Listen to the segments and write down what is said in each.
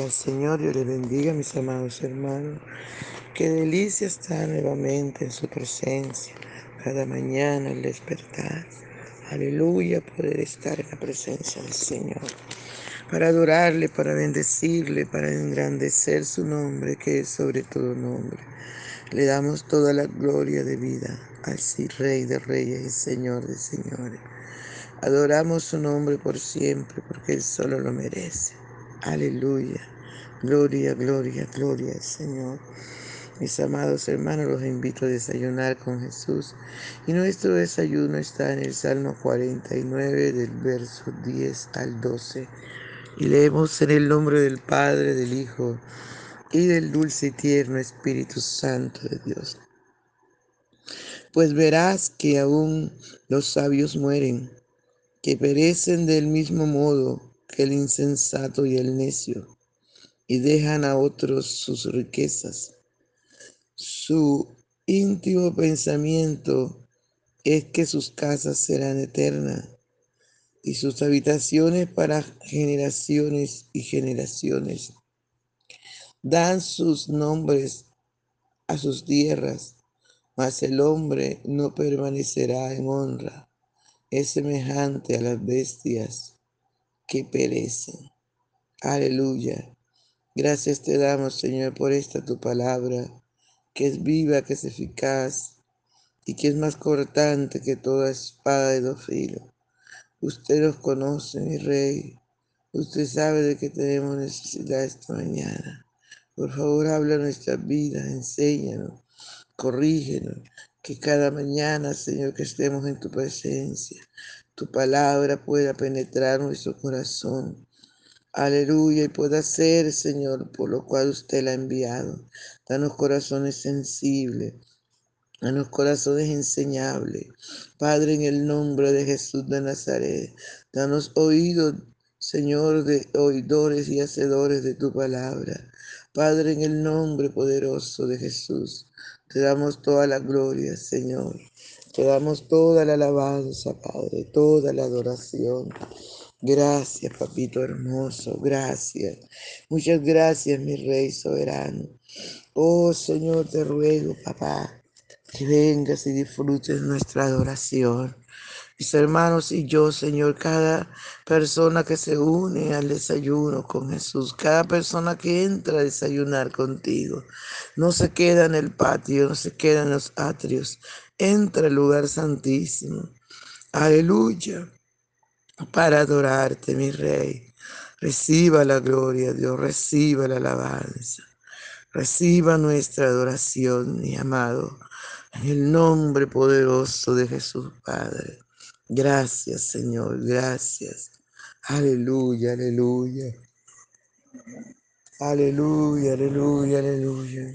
Al Señor, Dios le bendiga, mis amados hermanos. Qué delicia estar nuevamente en su presencia cada mañana al despertar. Aleluya, poder estar en la presencia del Señor. Para adorarle, para bendecirle, para engrandecer su nombre, que es sobre todo nombre. Le damos toda la gloria de vida al Rey de Reyes y Señor de Señores. Adoramos su nombre por siempre, porque Él solo lo merece. Aleluya. Gloria, gloria, gloria al Señor. Mis amados hermanos, los invito a desayunar con Jesús. Y nuestro desayuno está en el Salmo 49 del verso 10 al 12. Y leemos en el nombre del Padre, del Hijo y del dulce y tierno Espíritu Santo de Dios. Pues verás que aún los sabios mueren, que perecen del mismo modo el insensato y el necio, y dejan a otros sus riquezas. Su íntimo pensamiento es que sus casas serán eternas y sus habitaciones para generaciones y generaciones. Dan sus nombres a sus tierras, mas el hombre no permanecerá en honra. Es semejante a las bestias que perecen. Aleluya. Gracias te damos, Señor, por esta tu palabra, que es viva, que es eficaz y que es más cortante que toda espada de dos filos. Usted nos conoce, mi Rey. Usted sabe de que tenemos necesidad esta mañana. Por favor, habla nuestra vida, enséñanos, corrígenos, que cada mañana, Señor, que estemos en tu presencia, tu palabra pueda penetrar nuestro corazón. Aleluya, y pueda ser, Señor, por lo cual usted la ha enviado. Danos corazones sensibles, danos corazones enseñables. Padre, en el nombre de Jesús de Nazaret, danos oídos, Señor, de oidores y hacedores de tu palabra. Padre, en el nombre poderoso de Jesús, te damos toda la gloria, Señor. Te damos toda la alabanza, Padre, toda la adoración. Gracias, papito hermoso, gracias. Muchas gracias, mi rey soberano. Oh Señor, te ruego, papá, que vengas y disfrutes nuestra adoración mis hermanos y yo, Señor, cada persona que se une al desayuno con Jesús, cada persona que entra a desayunar contigo, no se queda en el patio, no se queda en los atrios, entra al lugar santísimo. Aleluya, para adorarte, mi Rey. Reciba la gloria, Dios, reciba la alabanza. Reciba nuestra adoración, mi amado, en el nombre poderoso de Jesús, Padre. Gracias, Señor, gracias. Aleluya, aleluya. Aleluya, aleluya, aleluya.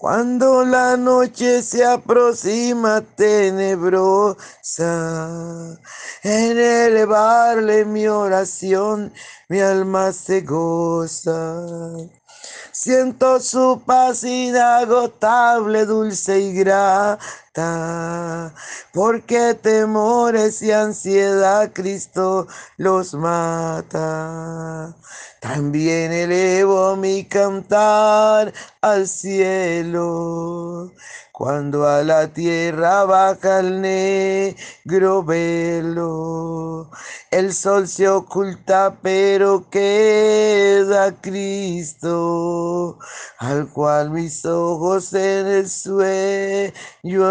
Cuando la noche se aproxima tenebrosa, en elevarle mi oración, mi alma se goza. Siento su paz inagotable, dulce y porque temores y ansiedad Cristo los mata. También elevo mi cantar al cielo, cuando a la tierra baja el negro velo. El sol se oculta, pero queda Cristo, al cual mis ojos en el sueño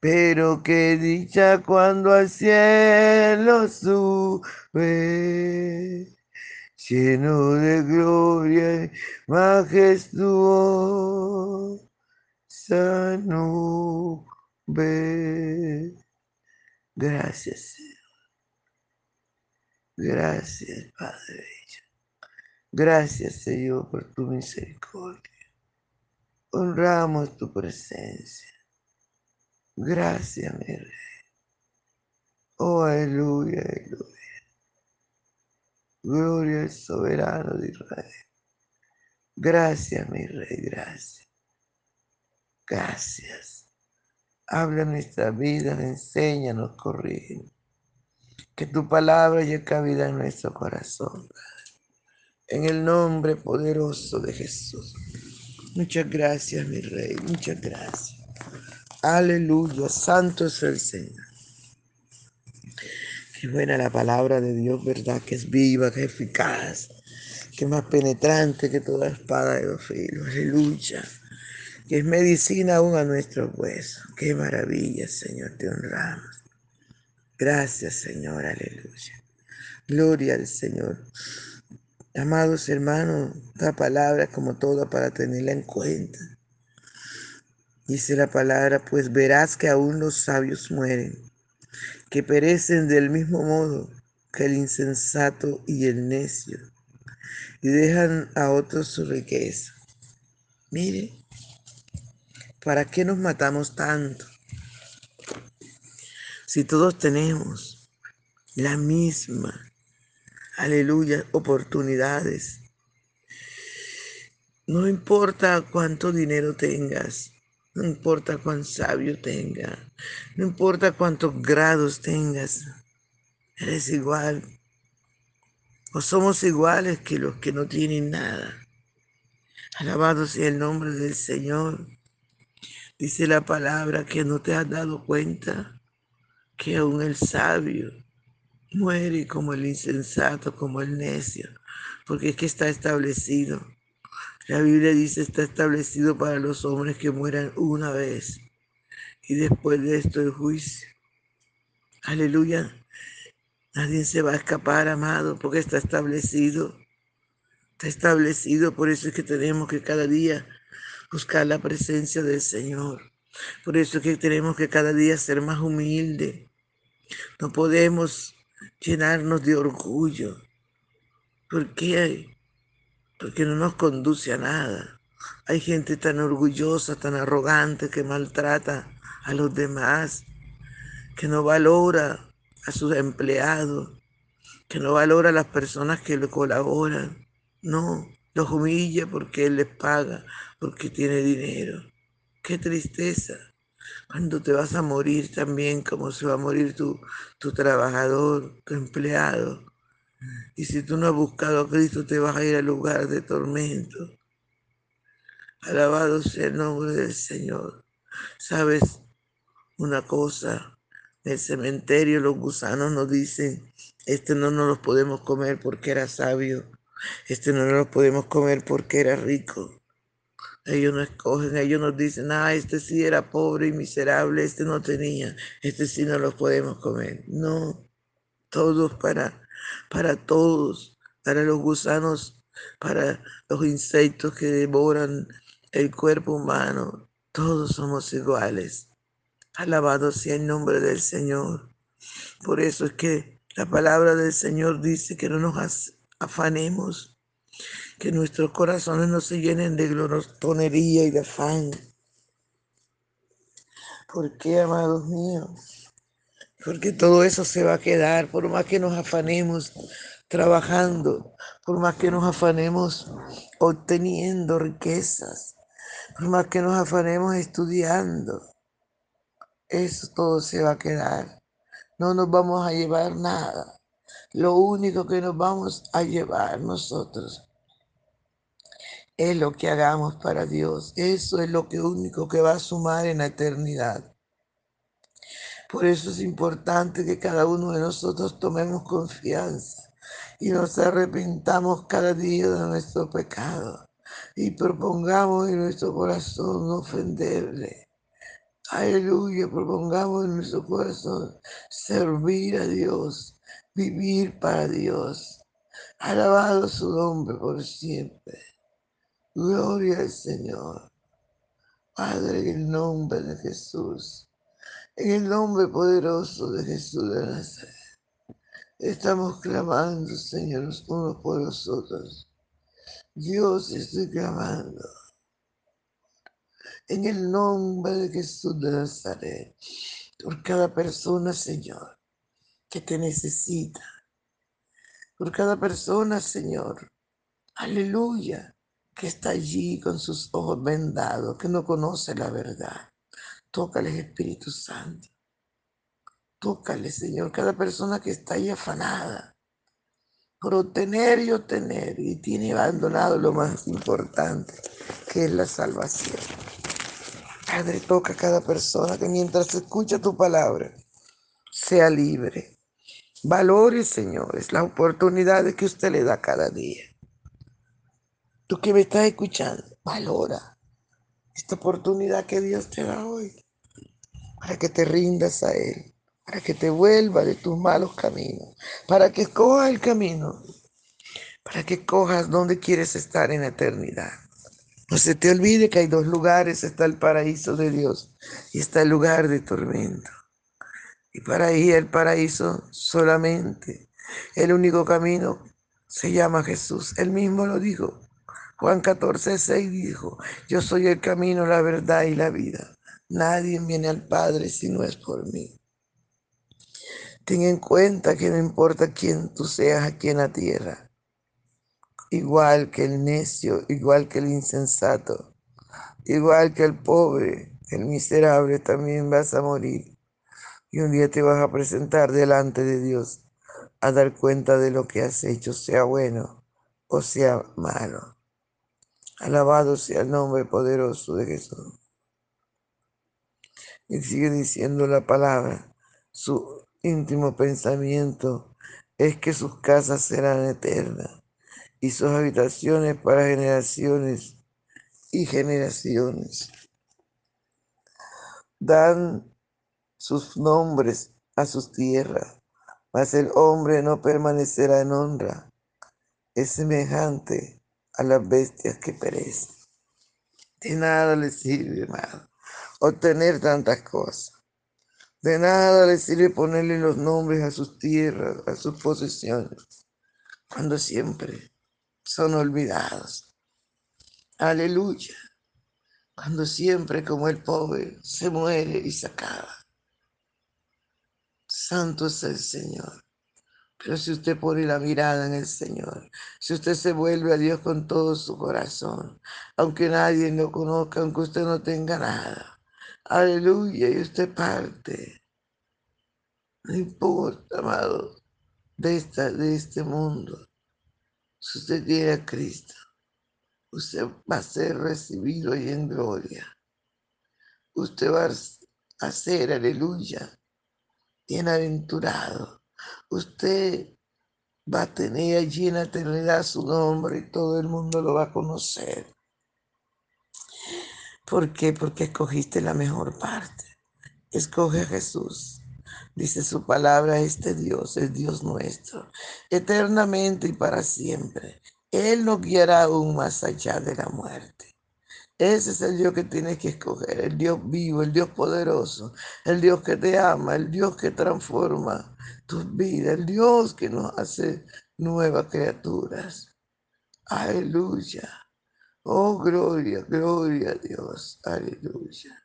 Pero qué dicha cuando al cielo sube, lleno de gloria y majestuosa nube. Gracias, Señor. Gracias, Padre. Gracias, Señor, por tu misericordia. Honramos tu presencia. Gracias, mi rey. Oh, aleluya, aleluya. Gloria al soberano de Israel. Gracias, mi rey, gracias. Gracias. Habla nuestra vida, enséñanos, corrige. Que tu palabra llegue cabida en nuestro corazón. En el nombre poderoso de Jesús. Muchas gracias, mi rey. Muchas gracias. Aleluya, santo es el Señor. Qué buena la palabra de Dios, ¿verdad? Que es viva, que es eficaz, que es más penetrante que toda espada de dos filos. Aleluya. Que es medicina aún a nuestros huesos. Qué maravilla, Señor, te honramos. Gracias, Señor, aleluya. Gloria al Señor. Amados hermanos, esta palabra como toda para tenerla en cuenta. Dice la palabra, pues verás que aún los sabios mueren, que perecen del mismo modo que el insensato y el necio, y dejan a otros su riqueza. Mire, ¿para qué nos matamos tanto? Si todos tenemos la misma, aleluya, oportunidades. No importa cuánto dinero tengas, no importa cuán sabio tenga, no importa cuántos grados tengas, eres igual. O somos iguales que los que no tienen nada. Alabado sea el nombre del Señor. Dice la palabra que no te has dado cuenta que aún el sabio muere como el insensato, como el necio, porque es que está establecido la Biblia dice está establecido para los hombres que mueran una vez y después de esto el juicio. Aleluya. Nadie se va a escapar, amado, porque está establecido. Está establecido, por eso es que tenemos que cada día buscar la presencia del Señor. Por eso es que tenemos que cada día ser más humilde. No podemos llenarnos de orgullo. ¿Por qué? Porque no nos conduce a nada. Hay gente tan orgullosa, tan arrogante que maltrata a los demás, que no valora a sus empleados, que no valora a las personas que le colaboran. No, los humilla porque él les paga, porque tiene dinero. Qué tristeza. Cuando te vas a morir también, como se va a morir tu, tu trabajador, tu empleado, Y si tú no has buscado a Cristo, te vas a ir al lugar de tormento. Alabado sea el nombre del Señor. ¿Sabes una cosa? En el cementerio los gusanos nos dicen, este no nos los podemos comer porque era sabio. Este no nos lo podemos comer porque era rico. Ellos no escogen, ellos nos dicen, ah, este sí era pobre y miserable, este no tenía, este sí no lo podemos comer. No, todos para, para todos, para los gusanos, para los insectos que devoran el cuerpo humano, todos somos iguales. Alabado sea el nombre del Señor. Por eso es que la palabra del Señor dice que no nos afanemos que nuestros corazones no se llenen de glorotonería y de afán. ¿Por qué, amados míos? Porque todo eso se va a quedar, por más que nos afanemos trabajando, por más que nos afanemos obteniendo riquezas, por más que nos afanemos estudiando, eso todo se va a quedar. No nos vamos a llevar nada. Lo único que nos vamos a llevar nosotros es lo que hagamos para Dios. Eso es lo que único que va a sumar en la eternidad. Por eso es importante que cada uno de nosotros tomemos confianza y nos arrepintamos cada día de nuestro pecado y propongamos en nuestro corazón no ofenderle. Aleluya, propongamos en nuestro corazón servir a Dios, vivir para Dios. Alabado su nombre por siempre. Gloria al Señor. Padre, en el nombre de Jesús, en el nombre poderoso de Jesús de Nazaret, estamos clamando, Señor, unos por los otros. Dios, estoy clamando. En el nombre de Jesús de Nazaret, por cada persona, Señor, que te necesita. Por cada persona, Señor. Aleluya que está allí con sus ojos vendados, que no conoce la verdad. Tócale, Espíritu Santo. Tócale, Señor, cada persona que está ahí afanada por obtener y obtener y tiene abandonado lo más importante, que es la salvación. Padre, toca a cada persona que mientras escucha tu palabra, sea libre. Valore, Señor, es la oportunidad que usted le da cada día. Tú que me estás escuchando, valora esta oportunidad que Dios te da hoy para que te rindas a Él, para que te vuelva de tus malos caminos, para que cojas el camino, para que cojas donde quieres estar en eternidad. No se te olvide que hay dos lugares, está el paraíso de Dios y está el lugar de tormento. Y para ir al paraíso solamente, el único camino se llama Jesús. Él mismo lo dijo. Juan 14, 6 dijo, yo soy el camino, la verdad y la vida. Nadie viene al Padre si no es por mí. Ten en cuenta que no importa quién tú seas aquí en la tierra, igual que el necio, igual que el insensato, igual que el pobre, el miserable, también vas a morir. Y un día te vas a presentar delante de Dios a dar cuenta de lo que has hecho, sea bueno o sea malo. Alabado sea el nombre poderoso de Jesús. Y sigue diciendo la palabra. Su íntimo pensamiento es que sus casas serán eternas y sus habitaciones para generaciones y generaciones. Dan sus nombres a sus tierras, mas el hombre no permanecerá en honra. Es semejante a las bestias que perecen. De nada le sirve, hermano, obtener tantas cosas. De nada le sirve ponerle los nombres a sus tierras, a sus posesiones, cuando siempre son olvidados. Aleluya. Cuando siempre como el pobre se muere y se acaba. Santo es el Señor. Pero si usted pone la mirada en el Señor, si usted se vuelve a Dios con todo su corazón, aunque nadie lo conozca, aunque usted no tenga nada, aleluya, y usted parte. No importa, amado. de, esta, de este mundo, si usted tiene a Cristo, usted va a ser recibido y en gloria. Usted va a ser, aleluya, bienaventurado. Usted va a tener allí en la eternidad su nombre y todo el mundo lo va a conocer. ¿Por qué? Porque escogiste la mejor parte. Escoge a Jesús. Dice su palabra, este Dios es Dios nuestro, eternamente y para siempre. Él nos guiará aún más allá de la muerte. Ese es el Dios que tienes que escoger, el Dios vivo, el Dios poderoso, el Dios que te ama, el Dios que transforma tu vida, el Dios que nos hace nuevas criaturas. Aleluya. Oh, gloria, gloria a Dios. Aleluya.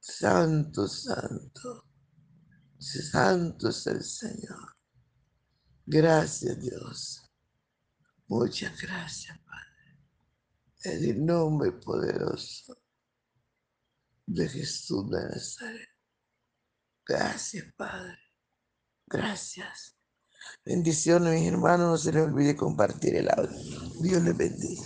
Santo, santo. Santo es el Señor. Gracias, Dios. Muchas gracias, Padre. En el nombre poderoso de Jesús de Nazaret. Gracias, Padre. Gracias. Bendiciones, mis hermanos. No se les olvide compartir el audio. Dios les bendiga.